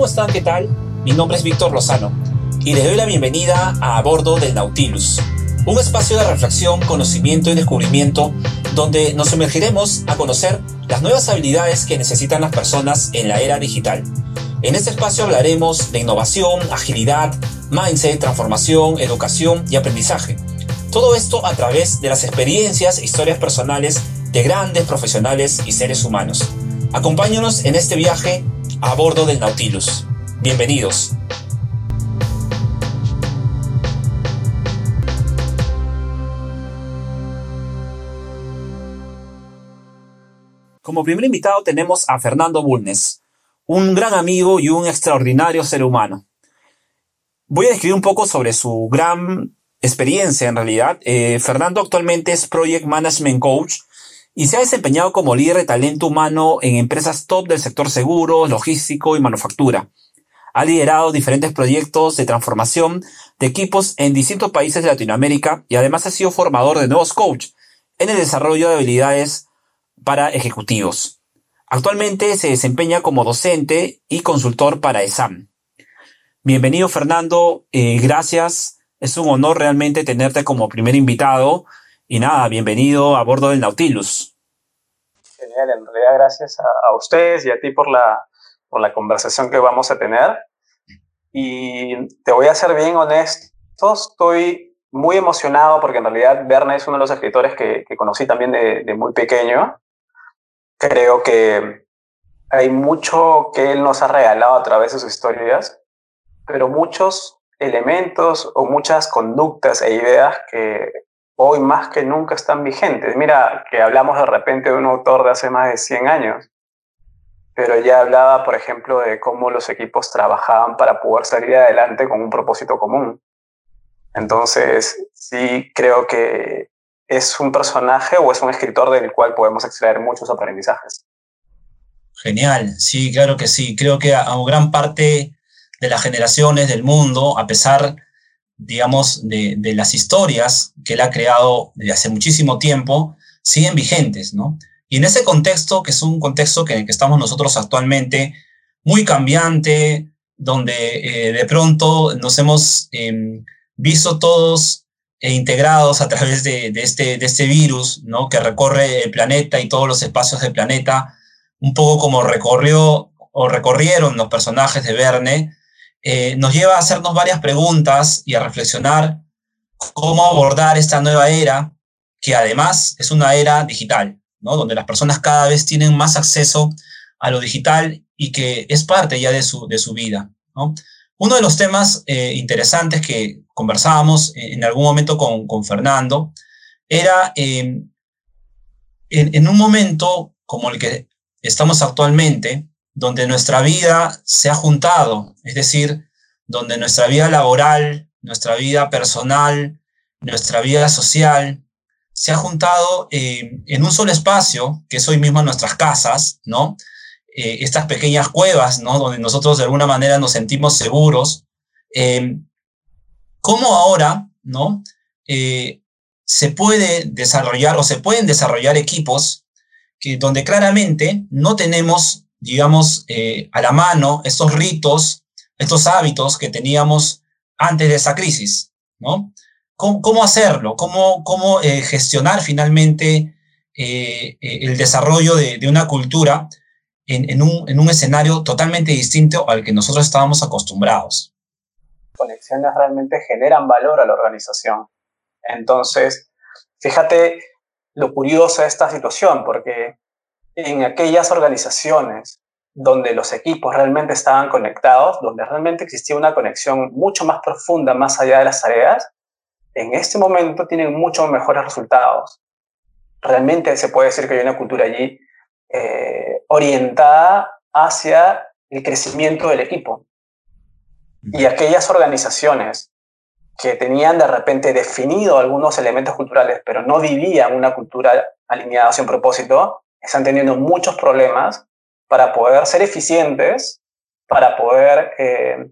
¿cómo están? ¿Qué tal? Mi nombre es Víctor Lozano y les doy la bienvenida a, a bordo del Nautilus, un espacio de reflexión, conocimiento y descubrimiento donde nos sumergiremos a conocer las nuevas habilidades que necesitan las personas en la era digital. En este espacio hablaremos de innovación, agilidad, mindset, transformación, educación y aprendizaje. Todo esto a través de las experiencias e historias personales de grandes profesionales y seres humanos. Acompáñanos en este viaje a bordo del Nautilus. Bienvenidos. Como primer invitado tenemos a Fernando Bulnes, un gran amigo y un extraordinario ser humano. Voy a describir un poco sobre su gran experiencia en realidad. Eh, Fernando actualmente es Project Management Coach y se ha desempeñado como líder de talento humano en empresas top del sector seguro, logístico y manufactura. Ha liderado diferentes proyectos de transformación de equipos en distintos países de Latinoamérica y además ha sido formador de nuevos coaches en el desarrollo de habilidades para ejecutivos. Actualmente se desempeña como docente y consultor para ESAM. Bienvenido Fernando, eh, gracias. Es un honor realmente tenerte como primer invitado y nada, bienvenido a bordo del Nautilus. Genial, en realidad gracias a, ustedes y a ti por la, por la conversación que vamos a tener. Y te voy a ser bien honesto, estoy muy emocionado porque en realidad Verne es uno de los escritores que, conocí también de, de, muy pequeño. Creo que hay mucho que él nos ha regalado a través de sus historias, pero muchos elementos o muchas conductas e ideas que hoy más que nunca están vigentes. Mira, que hablamos de repente de un autor de hace más de 100 años, pero ya hablaba, por ejemplo, de cómo los equipos trabajaban para poder salir adelante con un propósito común. Entonces, sí creo que es un personaje o es un escritor del cual podemos extraer muchos aprendizajes. Genial, sí, claro que sí. Creo que a, a gran parte de las generaciones del mundo, a pesar digamos, de, las historias que él ha creado desde hace muchísimo tiempo, siguen vigentes, ¿no? Y en ese contexto, que es un contexto que, en el que estamos nosotros actualmente, muy cambiante, donde eh, de pronto nos hemos em, visto todos e integrados a través de, este, de este virus, ¿no? Que recorre el planeta y todos los espacios del planeta, un poco como recorrió o recorrieron los personajes de Verne, eh, nos lleva a hacernos varias preguntas y a reflexionar cómo abordar esta nueva era, que además es una era digital, ¿no? donde las personas cada vez tienen más acceso a lo digital y que es parte ya de su, de su vida. ¿no? Uno de los temas eh, interesantes que conversábamos en algún momento con, con Fernando era en un momento como el que estamos actualmente, donde nuestra vida se ha juntado, es decir, donde nuestra vida laboral, nuestra vida personal, nuestra vida social, se ha juntado eh, en un solo espacio, que es hoy mismo nuestras casas, ¿no? Eh, estas pequeñas cuevas, ¿no? Donde nosotros de alguna manera nos sentimos seguros. Eh, ¿Cómo ahora, ¿no? se puede desarrollar o se pueden desarrollar equipos que, donde claramente no tenemos digamos, eh, a la mano estos ritos, estos hábitos que teníamos antes de esa crisis, ¿no? ¿Cómo, hacerlo? ¿Cómo, cómo eh, gestionar finalmente eh, el desarrollo de, una cultura en, un, en, un, escenario totalmente distinto al que nosotros estábamos acostumbrados? Conexiones realmente generan valor a la organización. Entonces, fíjate lo curioso de esta situación, porque en aquellas organizaciones donde los equipos realmente estaban conectados, donde realmente existía una conexión mucho más profunda más allá de las tareas, en este momento tienen mucho mejores resultados. Realmente se puede decir que hay una cultura allí eh, orientada hacia el crecimiento del equipo. Y aquellas organizaciones que tenían de repente definido algunos elementos culturales, pero no vivían una cultura alineada hacia un propósito, están teniendo muchos problemas para poder ser eficientes, para poder eh,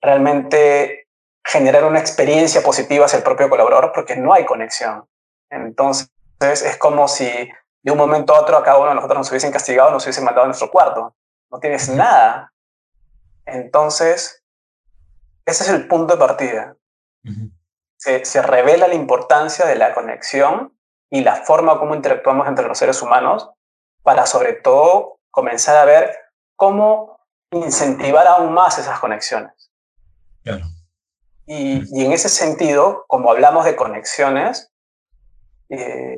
realmente generar una experiencia positiva hacia el propio colaborador, porque no hay conexión. Entonces, es como si de un momento a otro a cada uno de nosotros nos hubiesen castigado, nos hubiesen mandado a nuestro cuarto. No tienes nada. Entonces, ese es el punto de partida. se, se, revela la importancia de la conexión y la forma como interactuamos entre los seres humanos para sobre todo comenzar a ver cómo incentivar aún más esas conexiones. Claro. Y, y en ese sentido, como hablamos de conexiones, eh,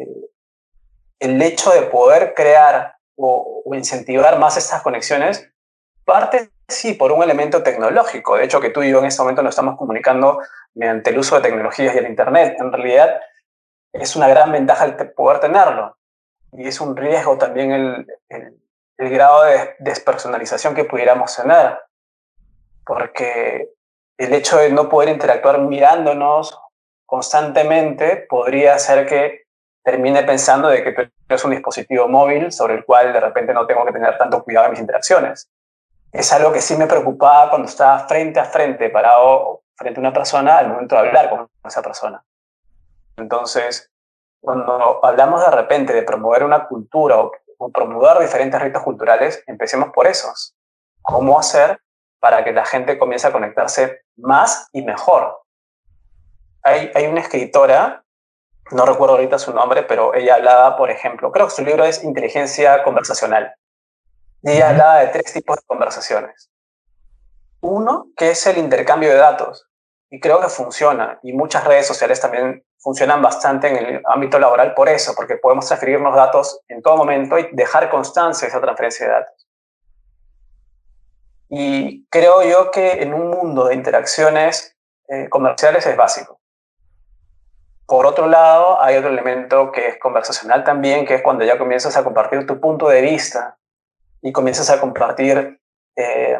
el hecho de poder crear o, o, incentivar más estas conexiones parte, sí, por un elemento tecnológico. De hecho, que tú y yo en este momento nos estamos comunicando mediante el uso de tecnologías y el Internet. En realidad, es una gran ventaja el poder tenerlo. Y es un riesgo también el, el, el grado de despersonalización que pudiéramos tener. Porque el hecho de no poder interactuar mirándonos constantemente podría hacer que termine pensando de que tú eres un dispositivo móvil sobre el cual de repente no tengo que tener tanto cuidado en mis interacciones. Es algo que sí me preocupaba cuando estaba frente a frente, parado frente a una persona al momento de hablar con esa persona. Entonces, cuando hablamos de repente de promover una cultura o, o promover diferentes ritos culturales, empecemos por esos. ¿Cómo hacer para que la gente comience a conectarse más y mejor? Hay, hay una escritora no recuerdo ahorita su nombre, pero ella hablaba, por ejemplo, creo que su libro es Inteligencia Conversacional. Y ella hablaba de tres tipos de conversaciones. Uno, que es el intercambio de datos. Y creo que funciona. Y muchas redes sociales también funcionan bastante en el ámbito laboral por eso, porque podemos transferirnos datos en todo momento y dejar constancia de esa transferencia de datos. Y creo yo que en un mundo de interacciones eh, comerciales es básico. Por otro lado, hay otro elemento que es conversacional también, que es cuando ya comienzas a compartir tu punto de vista y comienzas a compartir eh,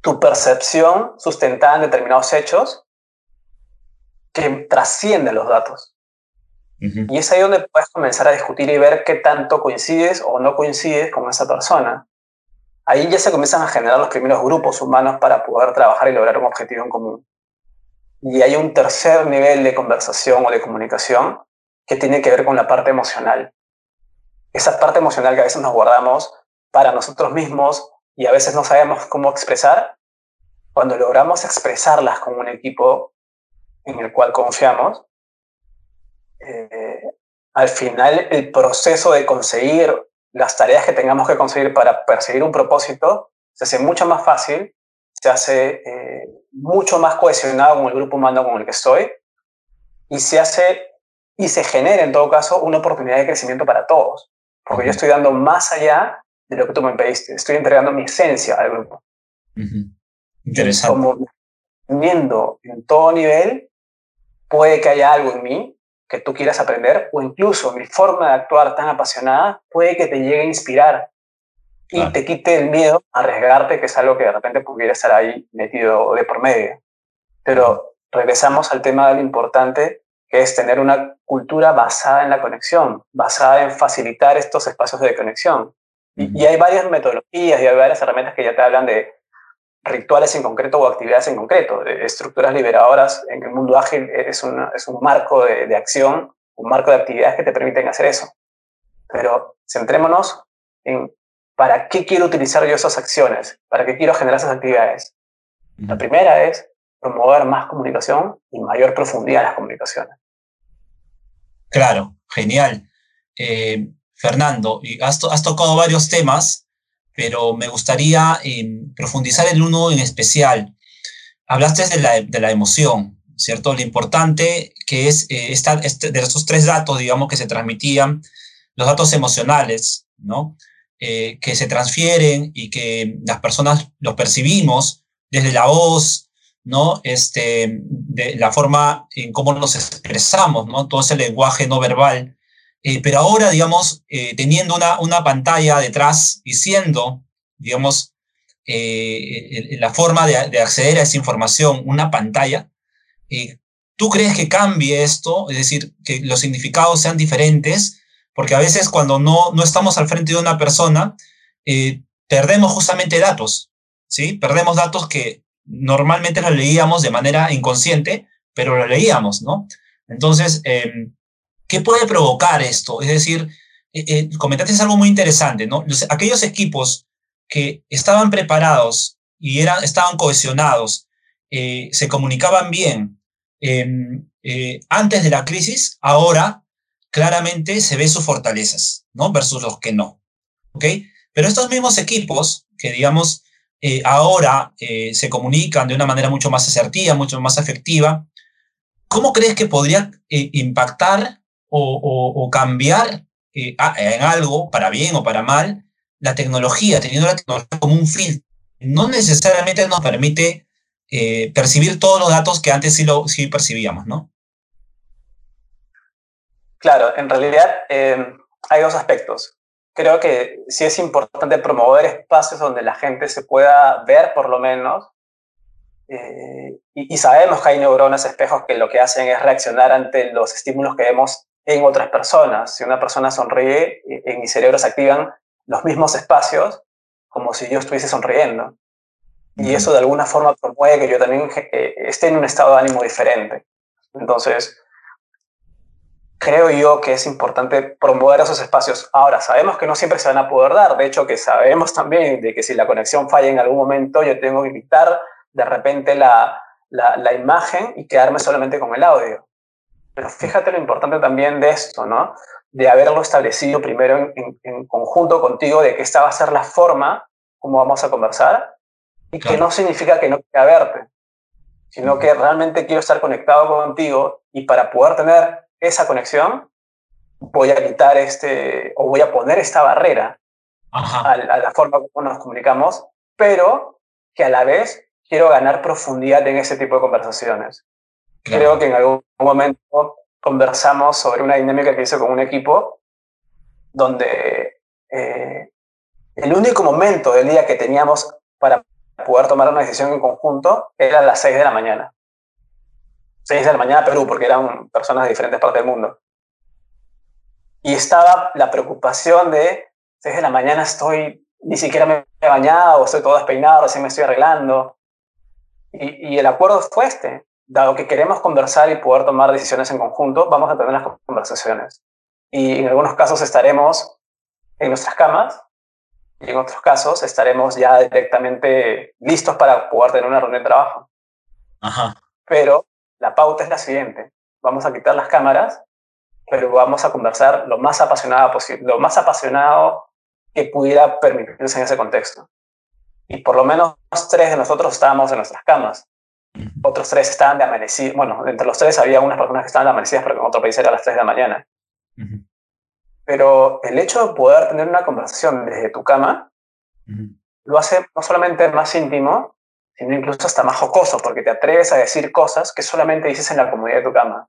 tu percepción sustentada en determinados hechos que trascienden los datos. Uh -huh. Y es ahí donde puedes comenzar a discutir y ver qué tanto coincides o no coincides con esa persona. Ahí ya se comienzan a generar los primeros grupos humanos para poder trabajar y lograr un objetivo en común. Y hay un tercer nivel de conversación o de comunicación que tiene que ver con la parte emocional. Esa parte emocional que a veces nos guardamos para nosotros mismos y a veces no sabemos cómo expresar, cuando logramos expresarlas con un equipo en el cual confiamos, eh, al final el proceso de conseguir las tareas que tengamos que conseguir para perseguir un propósito se hace mucho más fácil, se hace eh, mucho más cohesionado con el grupo humano con el que estoy y se hace y se genera en todo caso una oportunidad de crecimiento para todos, porque yo estoy dando más allá de lo que tú me pediste, estoy entregando mi esencia al grupo. Uh -huh. Interesante. Como viendo en todo nivel, puede que haya algo en mí que tú quieras aprender o incluso mi forma de actuar tan apasionada puede que te llegue a inspirar y ah. te quite el miedo a arriesgarte, que es algo que de repente pudiera estar ahí metido de por medio. Pero regresamos al tema de lo importante, que es tener una cultura basada en la conexión, basada en facilitar estos espacios de conexión. Y, y hay varias metodologías y hay varias herramientas que ya te hablan de rituales en concreto o actividades en concreto, de estructuras liberadoras en el mundo ágil es, una, es un marco de, de acción, un marco de actividades que te permiten hacer eso. Pero centrémonos en ¿Para qué quiero utilizar yo esas acciones? ¿Para qué quiero generar esas actividades? La primera es promover más comunicación y mayor profundidad en las comunicaciones. Claro, genial. Eh, Fernando, has, has, tocado varios temas, pero me gustaría eh, profundizar en uno en especial. Hablaste de la, de la emoción, ¿cierto? Lo importante que es eh, este, de esos tres datos, digamos, que se transmitían, los datos emocionales, ¿no? eh, que se transfieren y que las personas los percibimos desde la voz, ¿no? Este, de la forma en cómo nos expresamos, ¿no? Todo ese lenguaje no verbal. Eh, pero ahora, digamos, eh, teniendo una, una pantalla detrás y siendo, digamos, eh, la forma de, de, acceder a esa información, una pantalla, eh, ¿tú crees que cambie esto? Es decir, que los significados sean diferentes porque a veces cuando no, no estamos al frente de una persona, perdemos justamente datos, ¿sí? Perdemos datos que normalmente los leíamos de manera inconsciente, pero lo leíamos, ¿no? Entonces, eh, ¿qué puede provocar esto? Es decir, eh, eh, comentaste algo muy interesante, ¿no? Los, aquellos equipos que estaban preparados y eran, estaban cohesionados, eh, se comunicaban bien em, eh, antes de la crisis, ahora claramente se ve sus fortalezas, ¿no? Versus los que no, ¿ok? Pero estos mismos equipos que, digamos, ahora se comunican de una manera mucho más asertiva, mucho más efectiva, ¿cómo crees que podría impactar o, cambiar en algo, para bien o para mal, la tecnología, teniendo la tecnología como un filtro? No necesariamente nos permite eh, percibir todos los datos que antes sí, lo, sí percibíamos, ¿no? Claro, en realidad eh, hay dos aspectos. Creo que sí es importante promover espacios donde la gente se pueda ver por lo menos. Eh, y, y, sabemos que hay neuronas espejos que lo que hacen es reaccionar ante los estímulos que vemos en otras personas. Si una persona sonríe, en mi cerebro se activan los mismos espacios como si yo estuviese sonriendo y eso de alguna forma promueve que yo también eh, esté en un estado de ánimo diferente. Entonces, creo yo que es importante promover esos espacios. Ahora, sabemos que no siempre se van a poder dar, de hecho que sabemos también de que si la conexión falla en algún momento, yo tengo que quitar de repente la, la, imagen y quedarme solamente con el audio. Pero fíjate lo importante también de esto, ¿no? De haberlo establecido primero en, en conjunto contigo, de que esta va a ser la forma como vamos a conversar, y que no significa que no quiera verte, sino que realmente quiero estar conectado contigo y para poder tener esa conexión voy a quitar este o voy a poner esta barrera a, la forma como nos comunicamos, pero que a la vez quiero ganar profundidad en ese tipo de conversaciones. Creo que en algún momento conversamos sobre una dinámica que hice con un equipo donde eh, el único momento del día que teníamos para poder tomar una decisión en conjunto era a las 6 de la mañana. 6 de la mañana Perú, porque eran personas de diferentes partes del mundo. Y estaba la preocupación de 6 de la mañana estoy, ni siquiera me he bañado, estoy todo despeinado, recién me estoy arreglando. Y, y el acuerdo fue este. Dado que queremos conversar y poder tomar decisiones en conjunto, vamos a tener las conversaciones. Y en algunos casos estaremos en nuestras camas y en otros casos estaremos ya directamente listos para poder tener una reunión de trabajo. Ajá. Pero la pauta es la siguiente. Vamos a quitar las cámaras, pero vamos a conversar lo más apasionado posible, lo más apasionado que pudiera permitirse en ese contexto. Y por lo menos tres de nosotros estábamos en nuestras camas. Otros tres estaban de amanecidas. Bueno, entre los tres había unas personas que estaban de amanecidas, pero en otro país era a las tres de la mañana. Pero el hecho de poder tener una conversación desde tu cama lo hace no solamente más íntimo, sino incluso hasta más jocoso, porque te atreves a decir cosas que solamente dices en la comodidad de tu cama.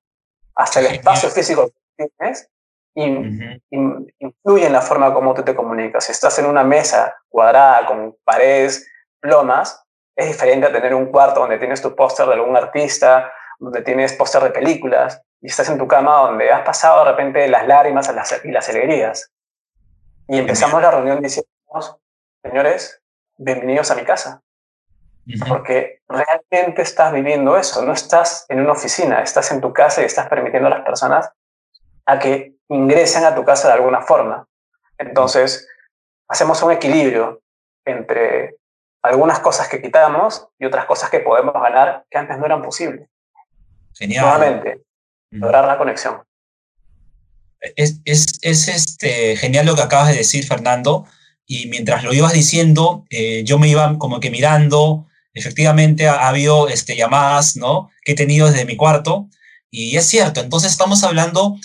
Hasta el espacio físico que tienes influye en la forma como tú te comunicas. Si estás en una mesa cuadrada con paredes plomas, es diferente a tener un cuarto donde tienes tu póster de algún artista, donde tienes póster de películas, y estás en tu cama donde has pasado de repente las lágrimas y las alegrías. Y empezamos la reunión diciendo, señores, bienvenidos a mi casa. Porque realmente estás viviendo eso, no estás en una oficina, estás en tu casa y estás permitiendo a las personas a que ingresen a tu casa de alguna forma. Entonces, hacemos un equilibrio entre algunas cosas que quitamos y otras cosas que podemos ganar que antes no eran posibles. Genial. Nuevamente, lograr la conexión. Es, es, es, este, genial lo que acabas de decir, Fernando, y mientras lo ibas diciendo, eh, yo me iba como que mirando, efectivamente ha, habido este, llamadas, ¿no? Que he tenido desde mi cuarto, y es cierto, entonces estamos hablando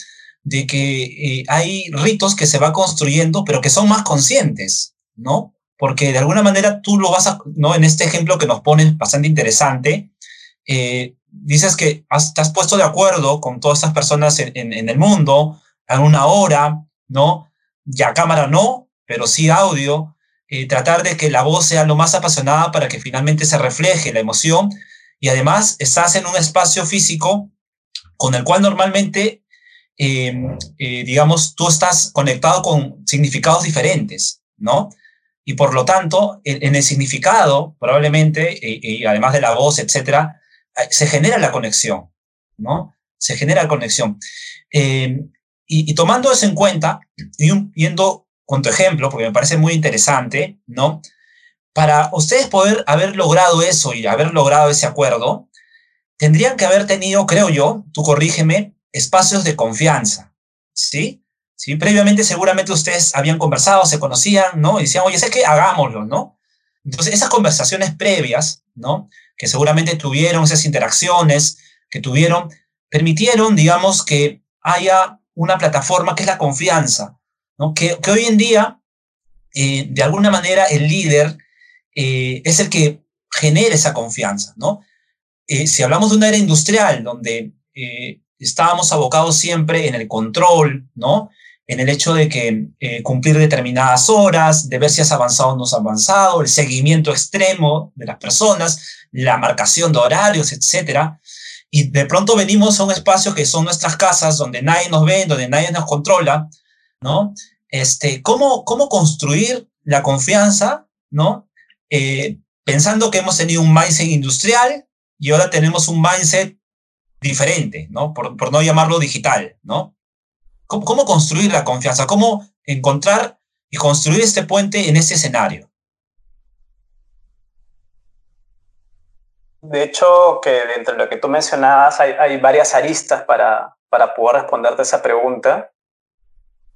de que eh, hay ritos que se va construyendo, pero que son más conscientes, ¿no? Porque de alguna manera tú lo vas a, ¿no? En este ejemplo que nos pones bastante interesante, eh, dices que has, puesto de acuerdo con todas estas personas en, el mundo, a una hora, ¿no? Ya cámara no, pero sí audio, eh, tratar de que la voz sea lo más apasionada para que finalmente se refleje la emoción y además estás en un espacio físico con el cual normalmente, em, eh, digamos, tú estás conectado con significados diferentes, ¿no? Y por lo tanto, en, el significado, probablemente, eh, y además de la voz, etcétera, se genera la conexión, ¿no? Se genera conexión. Eh, y, tomando eso en cuenta, y viendo con tu ejemplo, porque me parece muy interesante, ¿no? para ustedes poder haber logrado eso y haber logrado ese acuerdo, tendrían que haber tenido, creo yo, tú corrígeme, espacios de confianza, ¿sí? ¿Sí? Previamente seguramente ustedes habían conversado, se conocían, ¿no? Y decían, oye, sé que hagámoslo, ¿no? Entonces, esas conversaciones previas, ¿no? Que seguramente tuvieron, esas interacciones que tuvieron, permitieron, digamos, que haya una plataforma que es la confianza, ¿no? Que, que hoy en día, eh, de alguna manera, el líder eh, es el que genera esa confianza, ¿no? Eh, si hablamos de una era industrial donde estábamos abocados siempre en el control, ¿no? En el hecho de que cumplir determinadas horas, de ver si has avanzado o no has avanzado, el seguimiento extremo de las personas, la marcación de horarios, etcétera. Y de pronto venimos a un espacio que son nuestras casas, donde nadie nos ve, donde nadie nos controla, ¿no? Este, ¿cómo, cómo construir la confianza, ¿no? Eh, pensando que hemos tenido un mindset industrial y ahora tenemos un mindset diferente, ¿no? Por, por no llamarlo digital, ¿no? ¿Cómo, ¿Cómo, construir la confianza? ¿Cómo encontrar y construir este puente en este escenario? De hecho, que dentro de lo que tú mencionabas hay, hay varias aristas para, para poder responderte esa pregunta.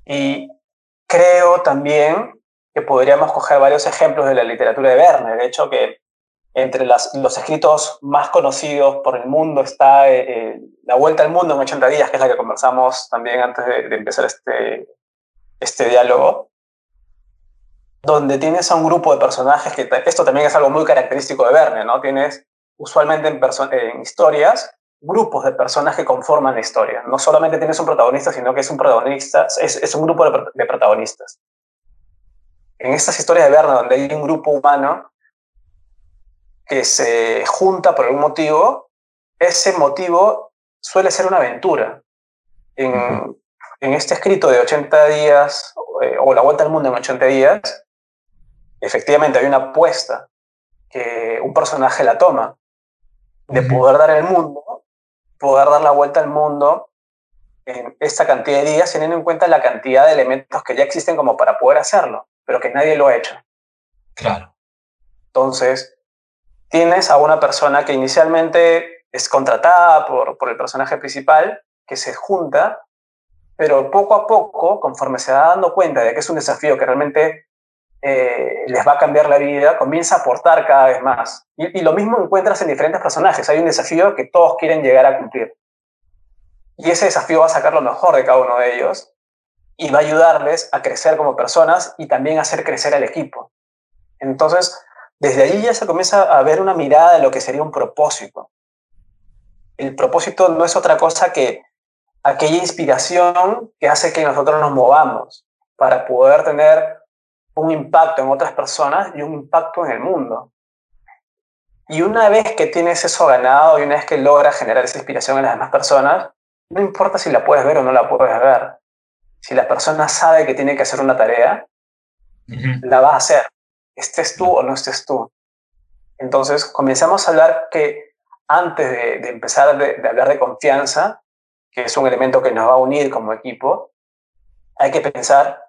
Y creo también que podríamos coger varios ejemplos de la literatura de Verne. De hecho, que entre los escritos más conocidos por el mundo está eh, eh, La Vuelta al Mundo en 80 días, que es la que conversamos también antes de, empezar este, este diálogo, donde tienes a un grupo de personajes que esto también es algo muy característico de Verne, ¿no? Tienes usualmente en, historias grupos de personas que conforman la historia. No solamente tienes un protagonista, sino que es un protagonista, es un grupo de, de protagonistas en estas historias de Verne, donde hay un grupo humano que se junta por algún motivo, ese motivo suele ser una aventura. En, en este escrito de 80 días, eh, o La Vuelta al Mundo en 80 días, efectivamente hay una apuesta que un personaje la toma de poder dar el mundo, poder dar la vuelta al mundo en esta cantidad de días, teniendo en cuenta la cantidad de elementos que ya existen como para poder hacerlo pero que nadie lo ha hecho. Claro. Entonces, tienes a una persona que inicialmente es contratada por, por el personaje principal, que se junta, pero poco a poco, conforme se va dando cuenta de que es un desafío que realmente eh, les va a cambiar la vida, comienza a aportar cada vez más. Y, y, lo mismo encuentras en diferentes personajes. Hay un desafío que todos quieren llegar a cumplir. Y ese desafío va a sacar lo mejor de cada uno de ellos y va a ayudarles a crecer como personas y también a hacer crecer al equipo. Entonces, desde allí ya se comienza a ver una mirada de lo que sería un propósito. El propósito no es otra cosa que aquella inspiración que hace que nosotros nos movamos para poder tener un impacto en otras personas y un impacto en el mundo. Y una vez que tienes eso ganado y una vez que logras generar esa inspiración en las demás personas, no importa si la puedes ver o no la puedes ver, si la persona sabe que tiene que hacer una tarea, la va a hacer, estés tú o no estés tú. Entonces, comenzamos a hablar que antes de, empezar de, hablar de confianza, que es un elemento que nos va a unir como equipo, hay que pensar,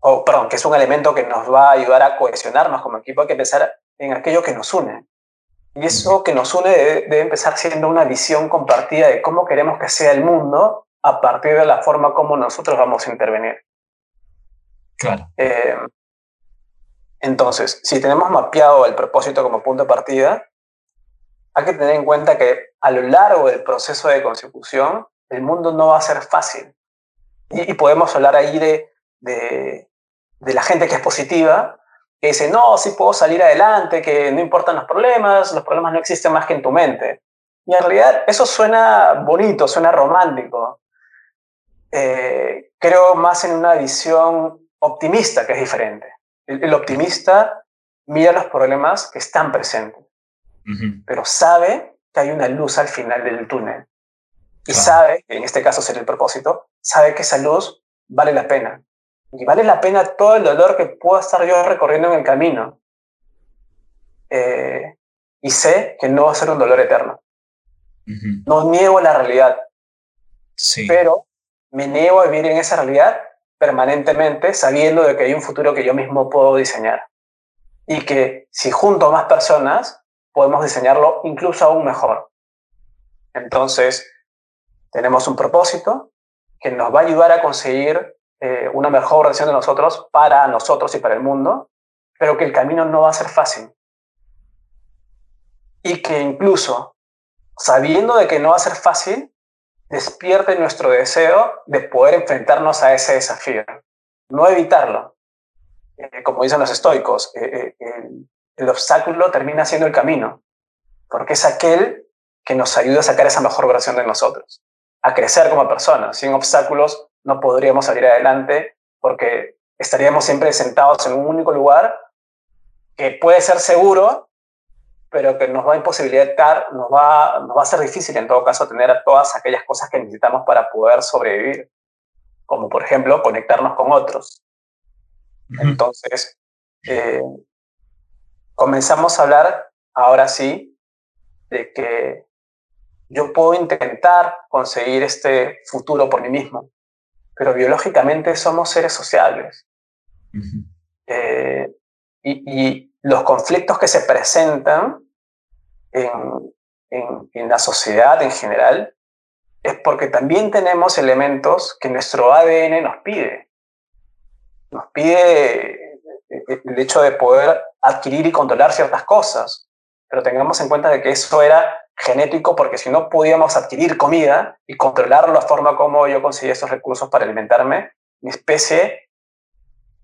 o perdón, que es un elemento que nos va a ayudar a cohesionarnos como equipo, hay que pensar en aquello que nos une. Y eso que nos une debe empezar siendo una visión compartida de cómo queremos que sea el mundo a partir de la forma como nosotros vamos a intervenir. Claro. Eh, entonces, si tenemos mapeado el propósito como punto de partida, hay que tener en cuenta que a lo largo del proceso de consecución, el mundo no va a ser fácil. Y, podemos hablar ahí de, de, la gente que es positiva, que dice, no, sí puedo salir adelante, que no importan los problemas, los problemas no existen más que en tu mente. Y en realidad eso suena bonito, suena romántico, eh, creo más en una visión optimista, que es diferente. El, optimista mira los problemas que están presentes, pero sabe que hay una luz al final del túnel. Y sabe, en este caso sería el propósito, sabe que esa luz vale la pena. Y vale la pena todo el dolor que pueda estar yo recorriendo en el camino. Eh, y sé que no va a ser un dolor eterno. No niego la realidad. Sí. Pero me niego a vivir en esa realidad permanentemente sabiendo de que hay un futuro que yo mismo puedo diseñar. y que si junto a más personas podemos diseñarlo incluso aún mejor. Entonces, tenemos un propósito que nos va a ayudar a conseguir eh, una mejor versión de nosotros para nosotros y para el mundo, pero que el camino no va a ser fácil. Y que incluso, sabiendo de que no va a ser fácil, despierte nuestro deseo de poder enfrentarnos a ese desafío, no evitarlo. Eh, como dicen los estoicos, eh, el obstáculo termina siendo el camino, porque es aquel que nos ayuda a sacar esa mejor versión de nosotros, a crecer como personas. Sin obstáculos no podríamos salir adelante porque estaríamos siempre sentados en un único lugar que puede ser seguro, pero que nos va a imposibilitar, nos va, nos va a ser difícil en todo caso tener todas aquellas cosas que necesitamos para poder sobrevivir, como por ejemplo conectarnos con otros. Entonces, eh, comenzamos a hablar, ahora sí, de que yo puedo intentar conseguir este futuro por mí mismo, pero biológicamente somos seres sociables. Eh, y, los conflictos que se presentan en, en, la sociedad en general es porque también tenemos elementos que nuestro ADN nos pide. Nos pide el hecho de poder adquirir y controlar ciertas cosas, pero tengamos en cuenta de que eso era genético porque si no podíamos adquirir comida y controlar la forma como yo conseguía esos recursos para alimentarme, mi especie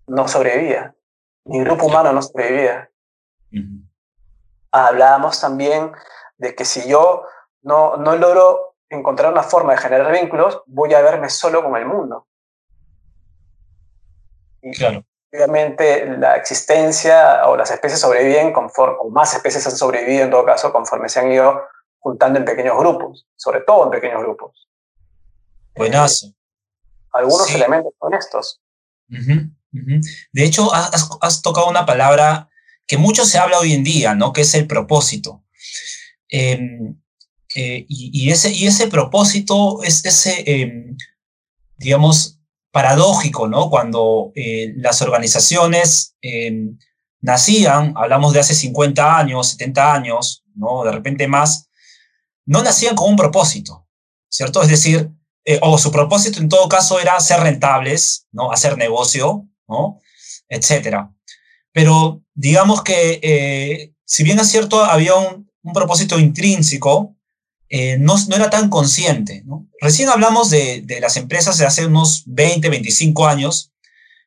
no sobrevivía, mi grupo humano no sobrevivía. Hablábamos también de que si yo no, no logro encontrar una forma de generar vínculos, voy a verme solo con el mundo. Y claro. Obviamente la existencia o las especies sobreviven conforme, o más especies han sobrevivido en todo caso conforme se han ido juntando en pequeños grupos, sobre todo en pequeños grupos. Buenazo. algunos elementos son estos. De hecho, has, tocado una palabra que mucho se habla hoy en día, ¿no? Que es el propósito. Em, eh, y, ese, y ese propósito es ese, em, digamos, paradójico, ¿no? Cuando eh, las organizaciones em, nacían, hablamos de hace 50 años, 70 años, ¿no? De repente más, no nacían con un propósito, ¿cierto? Es decir, eh, o su propósito en todo caso era ser rentables, ¿no? Hacer negocio, ¿no? Etcétera. Pero digamos que, eh, si bien es cierto, había un, propósito intrínseco, eh, no, no, era tan consciente. Recién hablamos de, de, las empresas de hace unos 20, 25 años,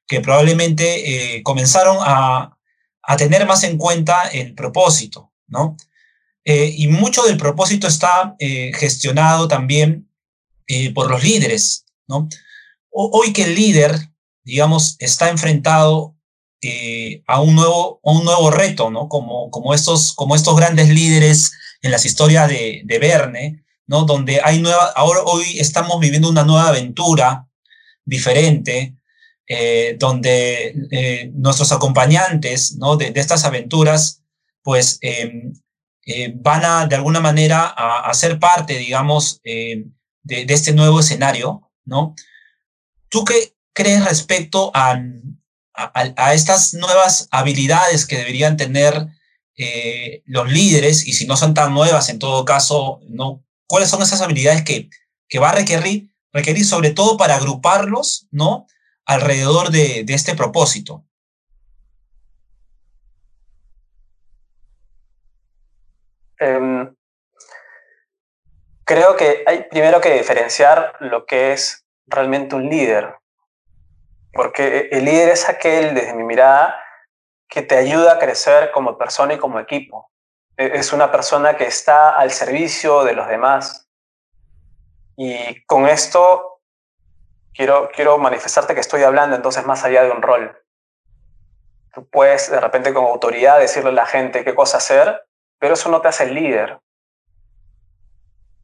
que probablemente comenzaron a, a tener más en cuenta el propósito, ¿no? Eh, y mucho del propósito está eh, gestionado también eh, por los líderes, ¿no? hoy que el líder, digamos, está enfrentado a, un nuevo, un nuevo reto, ¿no? Como, como, estos, como estos grandes líderes en las historias de, de Verne, ¿no? Donde hay nueva, ahora hoy estamos viviendo una nueva aventura diferente, donde nuestros acompañantes, ¿no? De, de estas aventuras, pues em, eh, van a, de alguna manera, a, ser parte, digamos, eh, de, este nuevo escenario, ¿no? ¿Tú qué crees respecto a, a, estas nuevas habilidades que deberían tener eh, los líderes? Y si no son tan nuevas, en todo caso, ¿no? ¿Cuáles son esas habilidades que, que va a requerir, requerir sobre todo para agruparlos, ¿no? Alrededor de, de este propósito. Em, creo que hay primero que diferenciar lo que es realmente un líder, porque el líder es aquel, desde mi mirada, que te ayuda a crecer como persona y como equipo. E, es una persona que está al servicio de los demás. Y con esto quiero, quiero manifestarte que estoy hablando entonces más allá de un rol. Tú puedes de repente con autoridad decirle a la gente qué cosa hacer, pero eso no te hace el líder.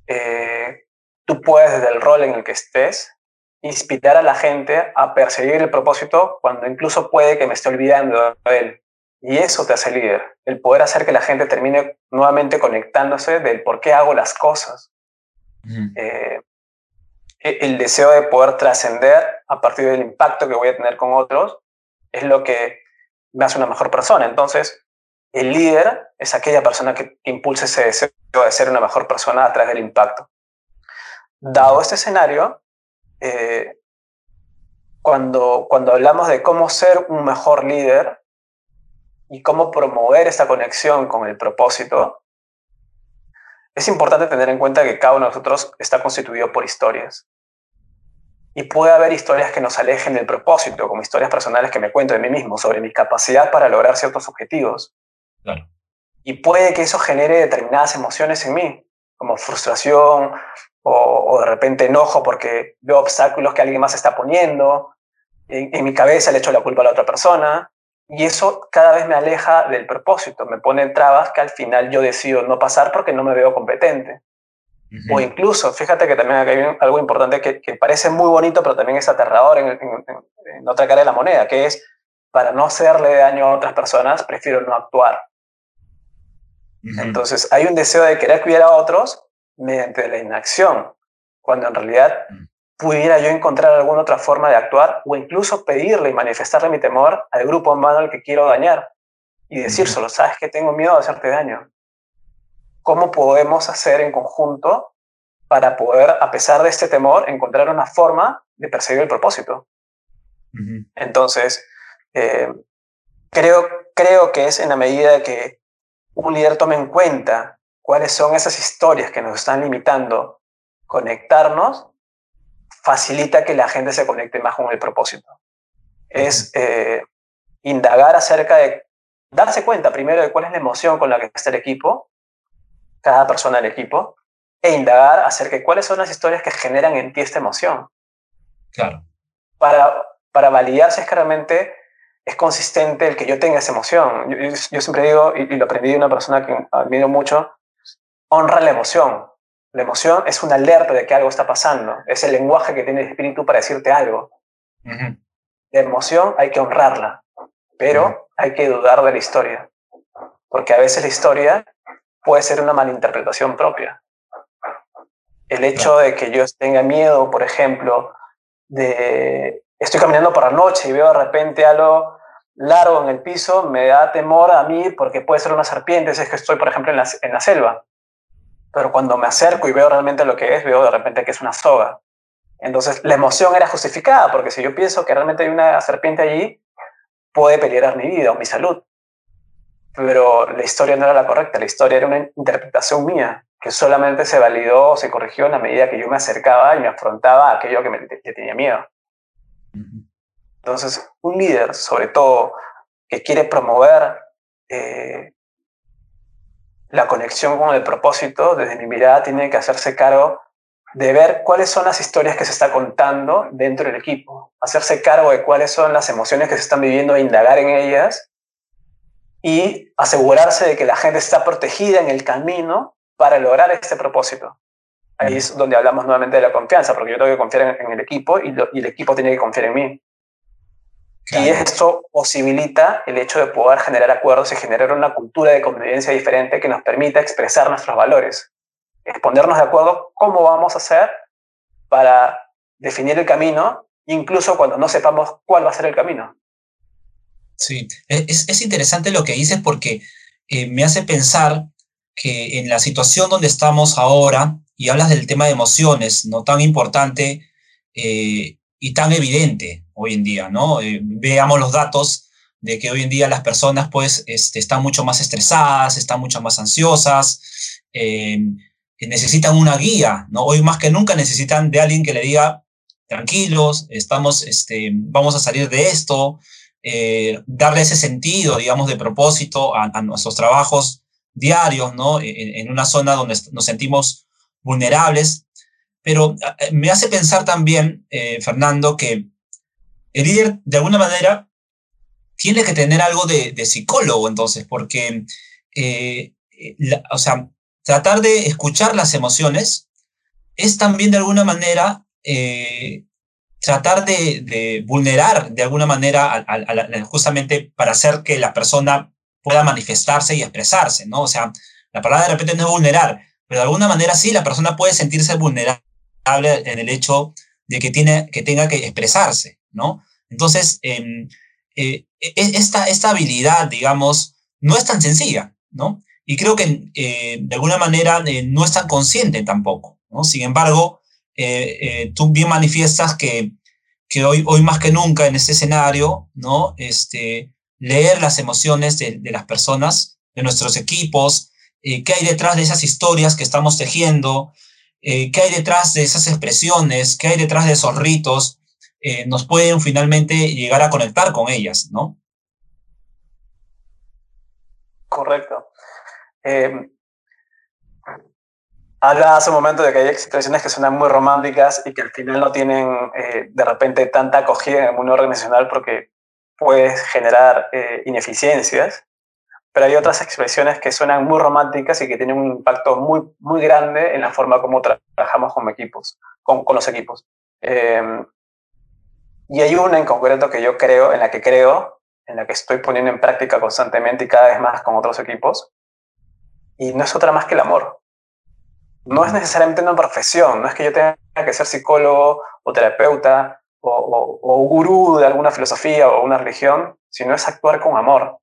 Eh, tú puedes, desde el rol en el que estés, inspirar a la gente a perseguir el propósito cuando incluso puede que me esté olvidando de él. Y eso te hace líder, el poder hacer que la gente termine nuevamente conectándose del por qué hago las cosas. Eh, e, el deseo de poder trascender a partir del impacto que voy a tener con otros es lo que me hace una mejor persona. Entonces, el líder es aquella persona que, impulsa ese deseo de ser una mejor persona a través del impacto. Dado este escenario, eh, cuando, cuando hablamos de cómo ser un mejor líder y cómo promover esta conexión con el propósito, es importante tener en cuenta que cada uno de nosotros está constituido por historias. Y puede haber historias que nos alejen del propósito, como historias personales que me cuento de mí mismo, sobre mi capacidad para lograr ciertos objetivos. Y puede que eso genere determinadas emociones en mí, como frustración o, de repente enojo porque veo obstáculos que alguien más está poniendo. En, en mi cabeza le echo la culpa a la otra persona. Y eso cada vez me aleja del propósito, me pone trabas que al final yo decido no pasar porque no me veo competente. O incluso, fíjate que también hay algo importante que, parece muy bonito, pero también es aterrador en, otra cara de la moneda, que es, para no hacerle daño a otras personas, prefiero no actuar. Entonces, hay un deseo de querer cuidar a otros mediante la inacción, cuando en realidad mm. pudiera yo encontrar alguna otra forma de actuar o incluso pedirle y manifestarle mi temor al grupo humano al que quiero dañar y decírselo, sabes que tengo miedo de hacerte daño, cómo podemos hacer en conjunto para poder, a pesar de este temor, encontrar una forma de perseguir el propósito. Entonces, eh, creo, creo que es en la medida que un líder tome en cuenta cuáles son esas historias que nos están limitando conectarnos, facilita que la gente se conecte más con el propósito. Es eh, indagar acerca de, darse cuenta primero de cuál es la emoción con la que está el equipo cada persona del equipo e indagar acerca de cuáles son las historias que generan en ti esta emoción. Claro. Para, para validar si es que realmente es consistente el que yo tenga esa emoción. Yo, siempre digo, y, lo aprendí de una persona que admiro mucho, honra la emoción. La emoción es una alerta de que algo está pasando. Es el lenguaje que tiene el espíritu para decirte algo. La emoción hay que honrarla, pero hay que dudar de la historia. Porque a veces la historia puede ser una malinterpretación propia. El hecho de que yo tenga miedo, por ejemplo, de estoy caminando por la noche y veo de repente algo largo en el piso, me da temor a mí porque puede ser una serpiente, si es que estoy, por ejemplo, en la, en la selva. Pero cuando me acerco y veo realmente lo que es, veo de repente que es una soga. Entonces, la emoción era justificada, porque si yo pienso que realmente hay una serpiente allí, puede peligrar mi vida o mi salud pero la historia no era la correcta, la historia era una interpretación mía, que solamente se validó o se corrigió en la medida que yo me acercaba y me afrontaba a aquello que, me, tenía miedo. Entonces, un líder, sobre todo, que quiere promover eh, la conexión con el propósito, desde mi mirada, tiene que hacerse cargo de ver cuáles son las historias que se está contando dentro del equipo, hacerse cargo de cuáles son las emociones que se están viviendo e indagar en ellas y asegurarse de que la gente está protegida en el camino para lograr este propósito. Ahí es donde hablamos nuevamente de la confianza, porque yo tengo que confiar en, el equipo y, el equipo tiene que confiar en mí. Y esto posibilita el hecho de poder generar acuerdos y generar una cultura de convivencia diferente que nos permita expresar nuestros valores. Es ponernos de acuerdo cómo vamos a hacer para definir el camino, incluso cuando no sepamos cuál va a ser el camino. Sí, e, es, interesante lo que dices porque eh, me hace pensar que en la situación donde estamos ahora, y hablas del tema de emociones, no tan importante eh, y tan evidente hoy en día, ¿no? Eh, veamos los datos de que hoy en día las personas pues este, están mucho más estresadas, están mucho más ansiosas, necesitan una guía, ¿no? Hoy más que nunca necesitan de alguien que le diga, tranquilos, estamos, este, vamos a salir de esto, eh, darle ese sentido, digamos, de propósito a, nuestros trabajos diarios, ¿no? En, una zona donde nos sentimos vulnerables. Pero eh, me hace pensar también, Fernando, que el líder, de alguna manera, tiene que tener algo de, psicólogo, entonces, porque, o sea, tratar de escuchar las emociones es también de alguna manera tratar de, vulnerar de alguna manera justamente para hacer que la persona pueda manifestarse y expresarse, ¿no? O sea, la palabra de repente no es vulnerar, pero de alguna manera sí, la persona puede sentirse vulnerable en el hecho de que, tiene, que tenga que expresarse, ¿no? Entonces, em, eh, e, esta, esta habilidad, digamos, no es tan sencilla, ¿no? Y creo que eh, de alguna manera eh, no es tan consciente tampoco, ¿no? Sin embargo, tú bien manifiestas que, que hoy, hoy más que nunca en este escenario, ¿no? Este, leer las emociones de las personas, de nuestros equipos, qué hay detrás de esas historias que estamos tejiendo, qué hay detrás de esas expresiones, qué hay detrás de esos ritos, nos pueden finalmente llegar a conectar con ellas, ¿no? Correcto. Eh, habla hace un momento de que hay expresiones que suenan muy románticas y que al final no tienen eh, de repente tanta acogida en el mundo organizacional porque puedes generar eh, ineficiencias, pero hay otras expresiones que suenan muy románticas y que tienen un impacto muy, muy grande en la forma como trabajamos con equipos, con, con los equipos. Eh, y hay una en concreto que yo creo, en la que creo, en la que estoy poniendo en práctica constantemente y cada vez más con otros equipos. Y no es otra más que el amor. No es necesariamente una profesión, no es que yo tenga que ser psicólogo o terapeuta o, o, gurú de alguna filosofía o una religión, sino es actuar con amor.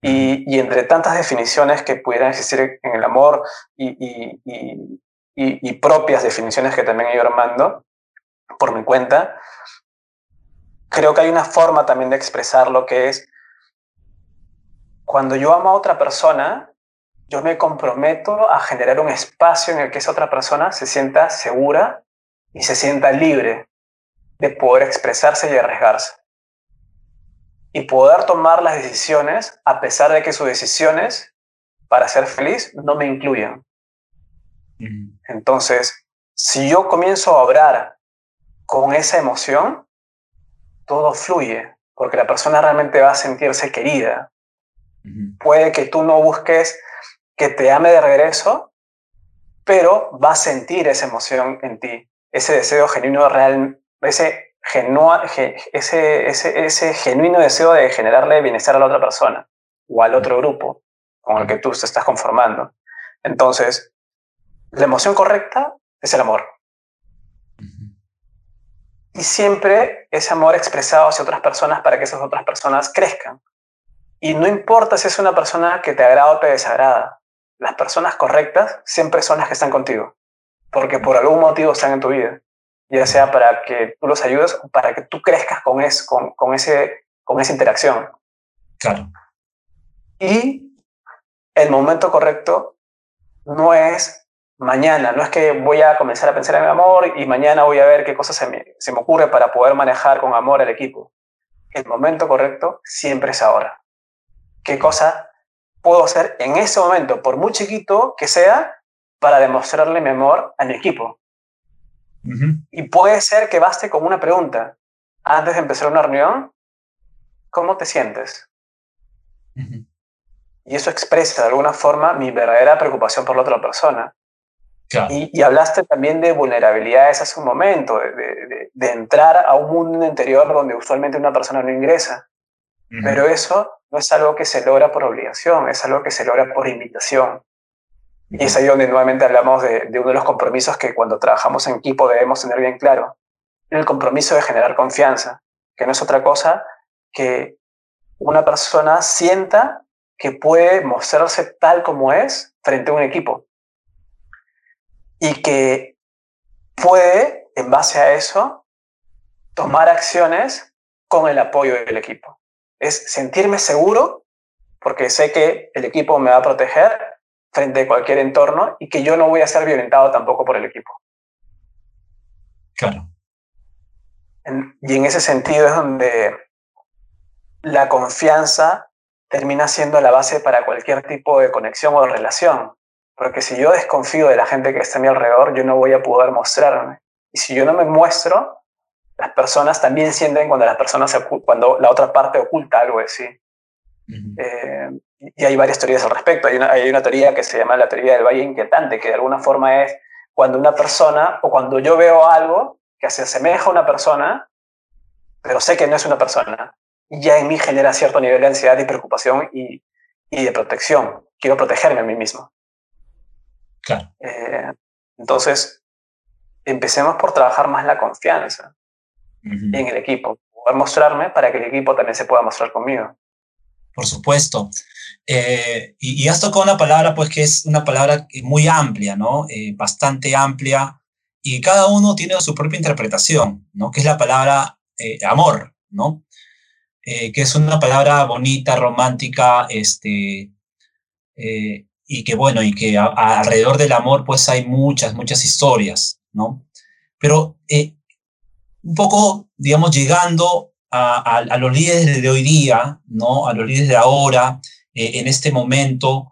Y, y entre tantas definiciones que pudieran existir en el amor y, y, y propias definiciones que también he ido armando por mi cuenta, creo que hay una forma también de expresar lo que es, cuando yo amo a otra persona, yo me comprometo a generar un espacio en el que esa otra persona se sienta segura y se sienta libre de poder expresarse y arriesgarse. Y poder tomar las decisiones a pesar de que sus decisiones para ser feliz no me incluyan. Entonces, si yo comienzo a obrar con esa emoción, todo fluye, porque la persona realmente va a sentirse querida. Puede que tú no busques que te ame de regreso, pero va a sentir esa emoción en ti, ese deseo genuino real, ese, ese, ese, ese genuino deseo de generarle bienestar a la otra persona o al otro grupo con el que tú te estás conformando. Entonces, la emoción correcta es el amor y siempre ese amor expresado hacia otras personas para que esas otras personas crezcan. Y no importa si es una persona que te agrada o te desagrada, las personas correctas siempre son las que están contigo, porque por algún motivo están en tu vida, ya sea para que tú los ayudes o para que tú crezcas con, es, con, con, ese, con esa interacción. Claro. Y el momento correcto no es mañana. No es que voy a comenzar a pensar en el amor y mañana voy a ver qué cosas se me, se me ocurre para poder manejar con amor el equipo. El momento correcto siempre es ahora. ¿Qué cosa puedo hacer en ese momento, por muy chiquito que sea, para demostrarle mi amor a mi equipo? Y puede ser que baste con una pregunta. Antes de empezar una reunión, ¿cómo te sientes? Y eso expresa de alguna forma mi verdadera preocupación por la otra persona. Y, hablaste también de vulnerabilidades hace un momento, de, de, entrar a un mundo interior donde usualmente una persona no ingresa. Pero eso no es algo que se logra por obligación, es algo que se logra por invitación. Y es ahí donde nuevamente hablamos de, uno de los compromisos que cuando trabajamos en equipo debemos tener bien claro. El compromiso de generar confianza, que no es otra cosa que una persona sienta que puede mostrarse tal como es frente a un equipo y que puede, en base a eso, tomar acciones con el apoyo del equipo. Es sentirme seguro porque sé que el equipo me va a proteger frente a cualquier entorno y que yo no voy a ser violentado tampoco por el equipo. Claro. y en ese sentido es donde la confianza termina siendo la base para cualquier tipo de conexión o relación. Porque si yo desconfío de la gente que está a mi alrededor, yo no voy a poder mostrarme. Y si yo no me muestro, las personas también sienten cuando, las personas cuando la otra parte oculta algo de sí. Eh, y hay varias teorías al respecto. Hay una, hay una teoría que se llama la teoría del valle inquietante, que de alguna forma es cuando una persona o cuando yo veo algo que se asemeja a una persona, pero sé que no es una persona, ya en mí genera cierto nivel de ansiedad y preocupación y, y de protección. Quiero protegerme a mí mismo. Claro. Eh, entonces, empecemos por trabajar más la confianza en el equipo, poder mostrarme para que el equipo también se pueda mostrar conmigo. Por supuesto. Eh, y, has tocado una palabra, pues, que es una palabra muy amplia, ¿no? Eh, bastante amplia, y cada uno tiene su propia interpretación, ¿no? Que es la palabra eh, amor, ¿no? que es una palabra bonita, romántica, este, y que, bueno, y que alrededor del amor, pues, hay muchas, muchas historias, ¿no? Pero un poco, digamos, llegando a, a, los líderes de hoy día, ¿no? A los líderes de ahora, eh, en este momento.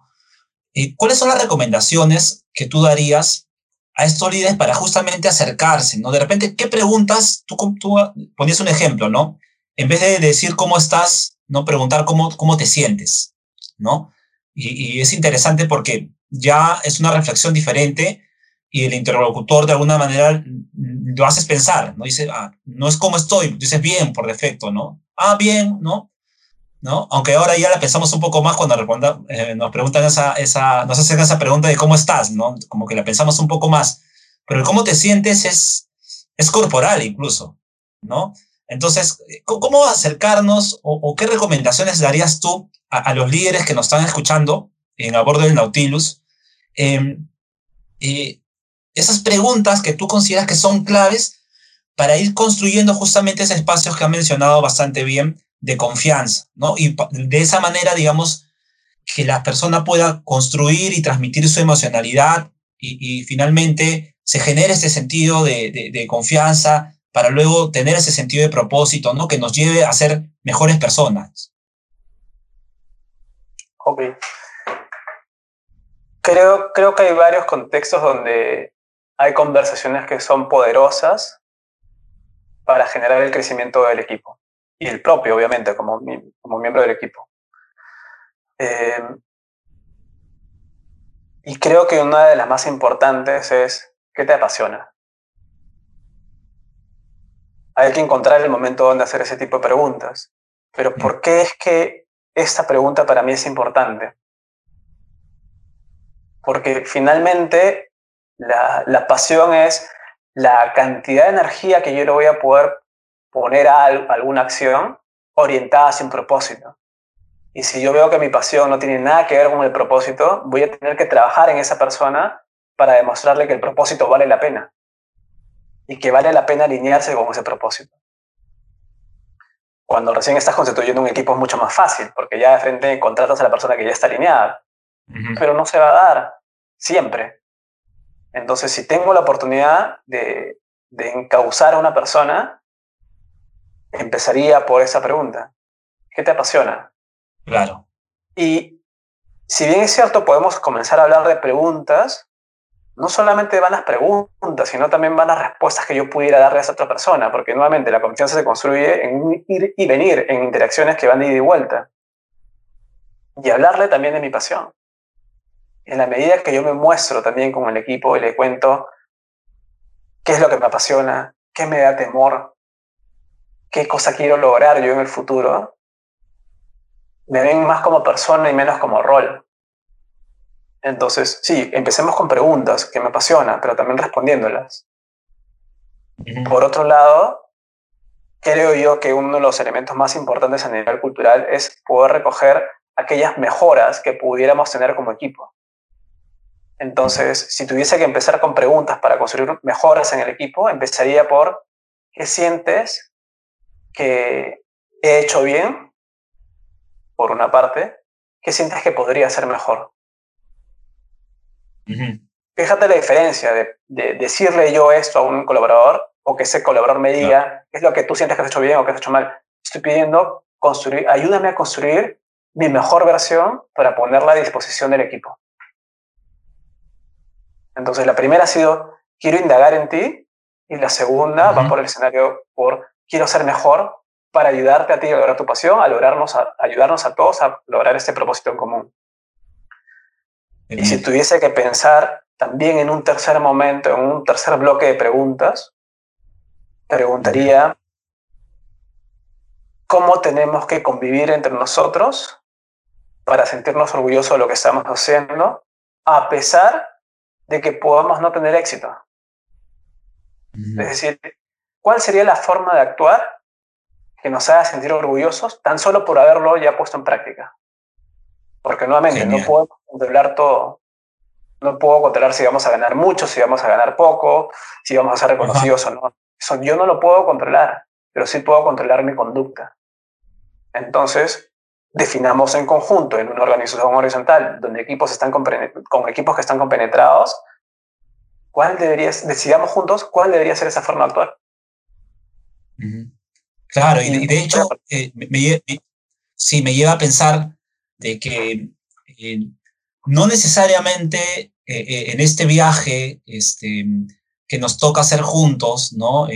Eh, ¿Cuáles son las recomendaciones que tú darías a estos líderes para justamente acercarse? ¿no? De repente, ¿qué preguntas? Tú, tú ponías un ejemplo, ¿no? En vez de decir cómo estás, ¿no? Preguntar cómo, cómo te sientes, ¿no? Y, es interesante porque ya es una reflexión diferente y el interlocutor de alguna manera lo haces pensar, ¿no? Dice, ah, no es cómo estoy, dices bien por defecto, ¿no? Ah, bien, ¿no? ¿no? Aunque ahora ya la pensamos un poco más cuando eh, nos preguntan esa, esa, nos hacen esa pregunta de cómo estás, ¿no? Como que la pensamos un poco más. Pero el cómo te sientes es, es corporal incluso, ¿no? Entonces, ¿cómo acercarnos o, qué recomendaciones darías tú a, los líderes que nos están escuchando en a bordo del Nautilus? Em, esas preguntas que tú consideras que son claves para ir construyendo justamente esos espacios que ha mencionado bastante bien de confianza, ¿no? Y de esa manera, digamos, que la persona pueda construir y transmitir su emocionalidad y, finalmente se genere ese sentido de, confianza para luego tener ese sentido de propósito, ¿no? Que nos lleve a ser mejores personas. Ok. Creo, creo que hay varios contextos donde hay conversaciones que son poderosas para generar el crecimiento del equipo y el propio, obviamente, como, como miembro del equipo. Eh, y creo que una de las más importantes es, ¿qué te apasiona? Hay que encontrar el momento donde hacer ese tipo de preguntas. Pero. ¿por qué es que esta pregunta para mí es importante? Porque finalmente la, la pasión es la cantidad de energía que yo le voy a poder poner a alguna acción orientada hacia un propósito. Y si yo veo que mi pasión no tiene nada que ver con el propósito, voy a tener que trabajar en esa persona para demostrarle que el propósito vale la pena y que vale la pena alinearse con ese propósito. Cuando recién estás constituyendo un equipo es mucho más fácil, porque ya de frente contratas a la persona que ya está alineada, pero no se va a dar siempre. Entonces, si tengo la oportunidad de, de encauzar a una persona, empezaría por esa pregunta. ¿Qué te apasiona? Claro. Y si bien es cierto, podemos comenzar a hablar de preguntas, no solamente van las preguntas, sino también van las respuestas que yo pudiera darle a esa otra persona, porque nuevamente la confianza se construye en ir y venir, en interacciones que van de ida y vuelta. Y hablarle también de mi pasión. En la medida que yo me muestro también con el equipo y le cuento qué es lo que me apasiona, qué me da temor, qué cosa quiero lograr yo en el futuro, me ven más como persona y menos como rol. Entonces, sí, empecemos con preguntas que me apasionan, pero también respondiéndolas. Por otro lado, creo yo que uno de los elementos más importantes a nivel cultural es poder recoger aquellas mejoras que pudiéramos tener como equipo. Entonces, si tuviese que empezar con preguntas para construir mejoras en el equipo, empezaría por ¿qué sientes que he hecho bien, por una parte, que sientes que podría ser mejor. Fíjate la diferencia de, decirle yo esto a un colaborador o que ese colaborador me diga qué es lo que tú sientes que has hecho bien o que has hecho mal. Estoy pidiendo construir, ayúdame a construir mi mejor versión para ponerla a disposición del equipo. Entonces, la primera ha sido, quiero indagar en ti, y la segunda va por el escenario por quiero ser mejor para ayudarte a ti a lograr tu pasión, a lograrnos, a, ayudarnos a todos a lograr este propósito en común. Y si tuviese que pensar también en un tercer momento, en un tercer bloque de preguntas, preguntaría, ¿cómo tenemos que convivir entre nosotros para sentirnos orgullosos de lo que estamos haciendo, a pesar de que podamos no tener éxito? Es decir, ¿Cuál sería la forma de actuar que nos haga sentir orgullosos tan solo por haberlo ya puesto en práctica. Porque nuevamente, no puedo controlar todo. No puedo controlar si vamos a ganar mucho, si vamos a ganar poco, si vamos a ser reconocidos o no. Eso yo no lo puedo controlar, pero sí puedo controlar mi conducta. Entonces, definamos en conjunto, en una organización horizontal, donde equipos están con, equipos que están compenetrados, cuál debería, decidamos juntos cuál debería ser esa forma de actuar. Claro, y, de hecho, eh, me, sí, me lleva a pensar de que eh, no necesariamente eh, en este viaje este, que nos toca hacer juntos, ¿no?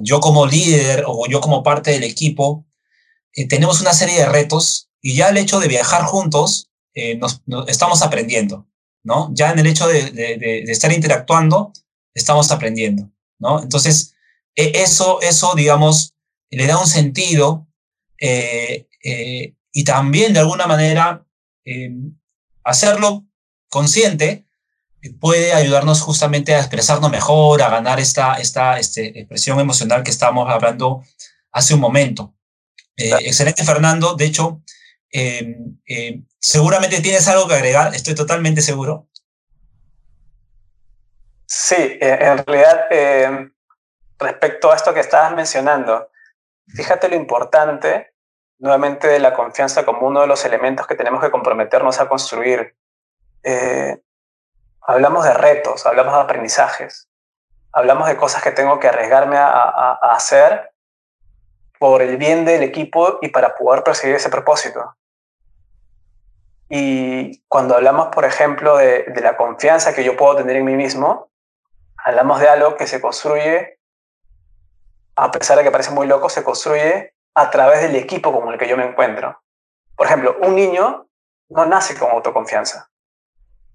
yo como líder o yo como parte del equipo, tenemos una serie de retos y ya el hecho de viajar juntos, nos, estamos aprendiendo, ¿no? Ya en el hecho de, estar interactuando, estamos aprendiendo, ¿no? Entonces, e, eso, eso, digamos, le da un sentido eh, eh, y también de alguna manera eh, hacerlo consciente puede ayudarnos justamente a expresarnos mejor, a ganar esta, esta este, expresión emocional que estábamos hablando hace un momento. Excelente, Fernando. De hecho, seguramente tienes algo que agregar, estoy totalmente seguro. Sí, en realidad, respecto a esto que estabas mencionando, Fíjate lo importante, nuevamente, la confianza como uno de los elementos que tenemos que comprometernos a construir. Eh, hablamos de retos, hablamos de aprendizajes, hablamos de cosas que tengo que arriesgarme a, hacer por el bien del equipo y para poder perseguir ese propósito. Y cuando hablamos, por ejemplo, de, de, la confianza que yo puedo tener en mí mismo, hablamos de algo que se construye a pesar de que parece muy loco, se construye a través del equipo con el que yo me encuentro. Por ejemplo, un niño no nace con autoconfianza.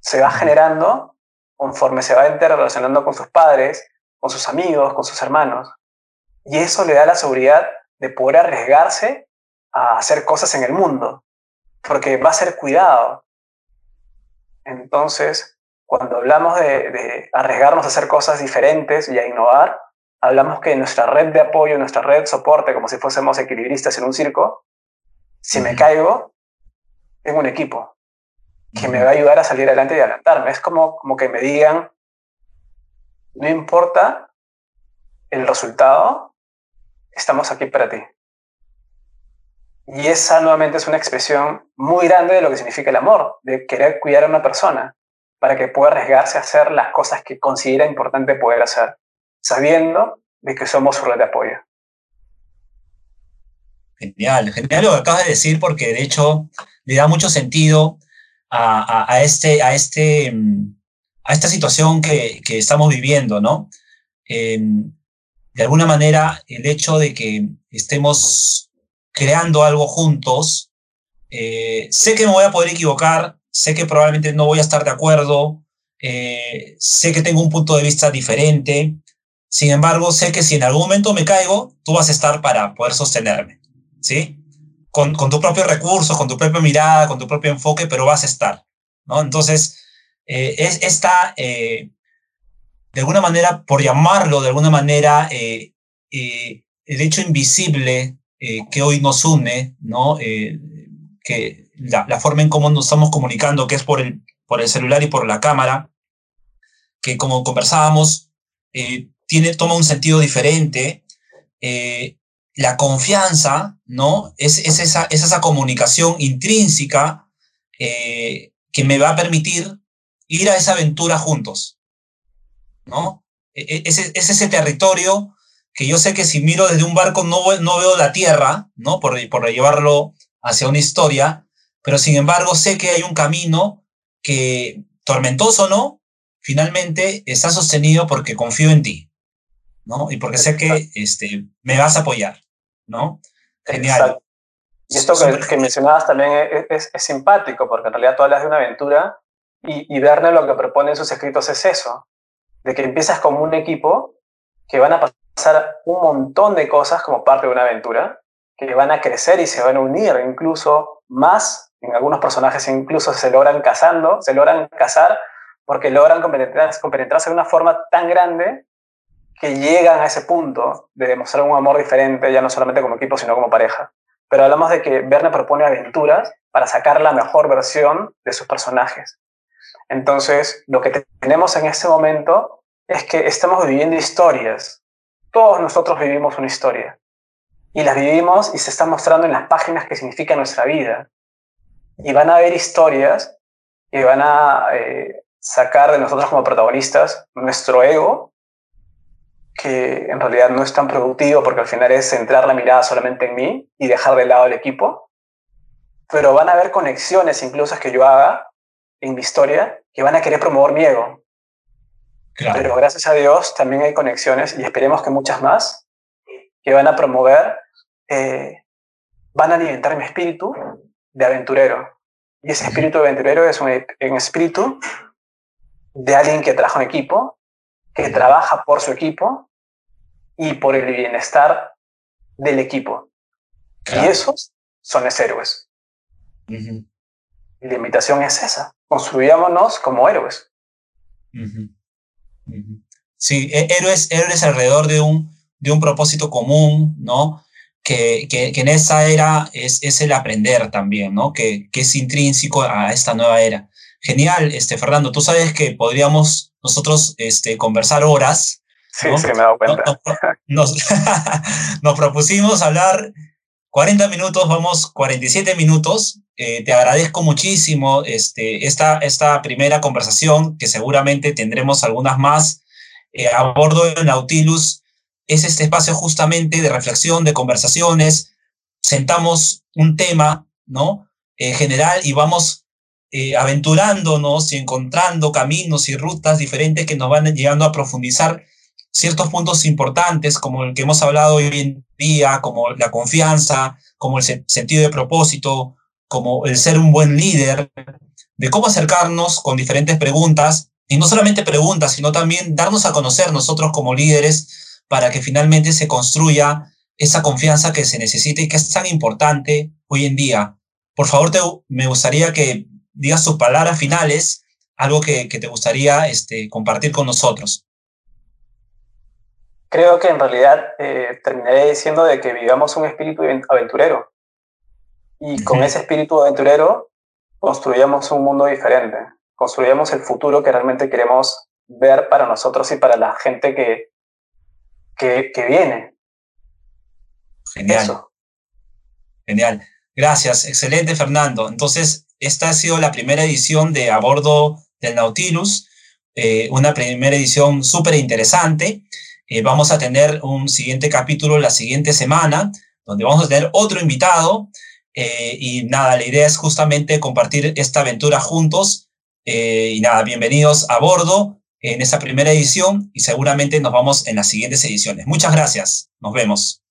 Se va generando conforme se va interrelacionando con sus padres, con sus amigos, con sus hermanos. Y eso le da la seguridad de poder arriesgarse a hacer cosas en el mundo, porque va a ser cuidado. Entonces, cuando hablamos de, de arriesgarnos a hacer cosas diferentes y a innovar, hablamos que nuestra red de apoyo, nuestra red de soporte, como si fuésemos equilibristas en un circo, si me caigo, tengo un equipo que me va a ayudar a salir adelante y adelantarme. Es como, como que me digan, no importa el resultado, estamos aquí para ti. Y esa nuevamente es una expresión muy grande de lo que significa el amor, de querer cuidar a una persona para que pueda arriesgarse a hacer las cosas que considera importante poder hacer sabiendo de que somos su red de apoyo. Genial, genial lo que acabas de decir porque de hecho le da mucho sentido a, este, a, este, a esta situación que, estamos viviendo, ¿no? Em, de alguna manera, el hecho de que estemos creando algo juntos, eh, sé que me voy a poder equivocar, sé que probablemente no voy a estar de acuerdo, eh, sé que tengo un punto de vista diferente, sin embargo, sé que si en algún momento me caigo, tú vas a estar para poder sostenerme, ¿sí? Con, con tu propio recurso, con tu propia mirada, con tu propio enfoque, pero vas a estar, ¿no? Entonces, eh, es esta, eh, de alguna manera, por llamarlo de alguna manera, eh, el hecho invisible que hoy nos une, ¿no? que la, la, forma en cómo nos estamos comunicando, que es por el, por el celular y por la cámara, que como conversábamos, tiene, toma un sentido diferente. Eh, la confianza, ¿no? Es, es, esa, es esa comunicación intrínseca eh, que me va a permitir ir a esa aventura juntos, ¿no? E, e, es, es, ese territorio que yo sé que si miro desde un barco no, no veo la tierra, ¿no? Por, por llevarlo hacia una historia, pero sin embargo sé que hay un camino que, tormentoso no, finalmente está sostenido porque confío en ti. ¿No? Y porque sé que este, me vas a apoyar, ¿no? Genial. Y esto que, mencionabas también es, es, simpático, porque en realidad tú hablas de una aventura y, y Verne lo que propone en sus escritos es eso, de que empiezas como un equipo que van a pasar un montón de cosas como parte de una aventura, que van a crecer y se van a unir, incluso más, en algunos personajes incluso se logran casando, se logran casar porque logran compenetrarse, compenetrarse de una forma tan grande que llegan a ese punto de demostrar un amor diferente, ya no solamente como equipo, sino como pareja. Pero hablamos de que Verne propone aventuras para sacar la mejor versión de sus personajes. Entonces, lo que tenemos en este momento es que estamos viviendo historias. Todos nosotros vivimos una historia. Y las vivimos y se está mostrando en las páginas que significa nuestra vida. Y van a haber historias que van a eh, sacar de nosotros como protagonistas nuestro ego, que en realidad no es tan productivo porque al final es centrar la mirada solamente en mí y dejar de lado el equipo. Pero van a haber conexiones incluso que yo haga en mi historia que van a querer promover mi ego. Pero gracias a Dios también hay conexiones y esperemos que muchas más que van a promover, eh, van a alimentar mi espíritu de aventurero. Y ese espíritu de aventurero es un, un espíritu de alguien que trabaja en equipo, que trabaja por su equipo y por el bienestar del equipo. Y esos son los héroes. Y la invitación es esa construyámonos como héroes. Sí, héroes, héroes alrededor de un, de un propósito común, ¿no? Que, que, en esa era es, es, el aprender también, ¿no? Que, que, es intrínseco a esta nueva era. Genial, este, Fernando, tú sabes que podríamos nosotros este, conversar horas. Sí, sí, me he dado cuenta. Nos, nos propusimos hablar 40 minutos, vamos 47 minutos, eh, te agradezco muchísimo este, esta, esta primera conversación, que seguramente tendremos algunas más eh, a bordo del Nautilus. Es este espacio justamente de reflexión, de conversaciones. Sentamos un tema, ¿no? En general y vamos eh, aventurándonos y encontrando caminos y rutas diferentes que nos van llegando a profundizar ciertos puntos importantes, como el que hemos hablado hoy en día, como la confianza, como el sentido de propósito, como el ser un buen líder, de cómo acercarnos con diferentes preguntas, y no solamente preguntas, sino también darnos a conocer nosotros como líderes para que finalmente se construya esa confianza que se necesita y que es tan importante hoy en día. Por favor, te, me gustaría que digas sus palabras finales, algo que, que te gustaría este, compartir con nosotros. Creo que en realidad eh, terminaré diciendo de que vivamos un espíritu aventurero y con ese espíritu aventurero construyamos un mundo diferente, construyamos el futuro que realmente queremos ver para nosotros y para la gente que, que, viene. Genial. Genial. Gracias. Excelente, Fernando. Entonces, esta ha sido la primera edición de A Bordo del Nautilus, eh, una primera edición súper interesante. Eh, vamos a tener un siguiente capítulo la siguiente semana, donde vamos a tener otro invitado eh, y nada, la idea es justamente compartir esta aventura juntos. Y nada, bienvenidos a bordo en esta primera edición y seguramente nos vamos en las siguientes ediciones. Muchas gracias. Nos vemos.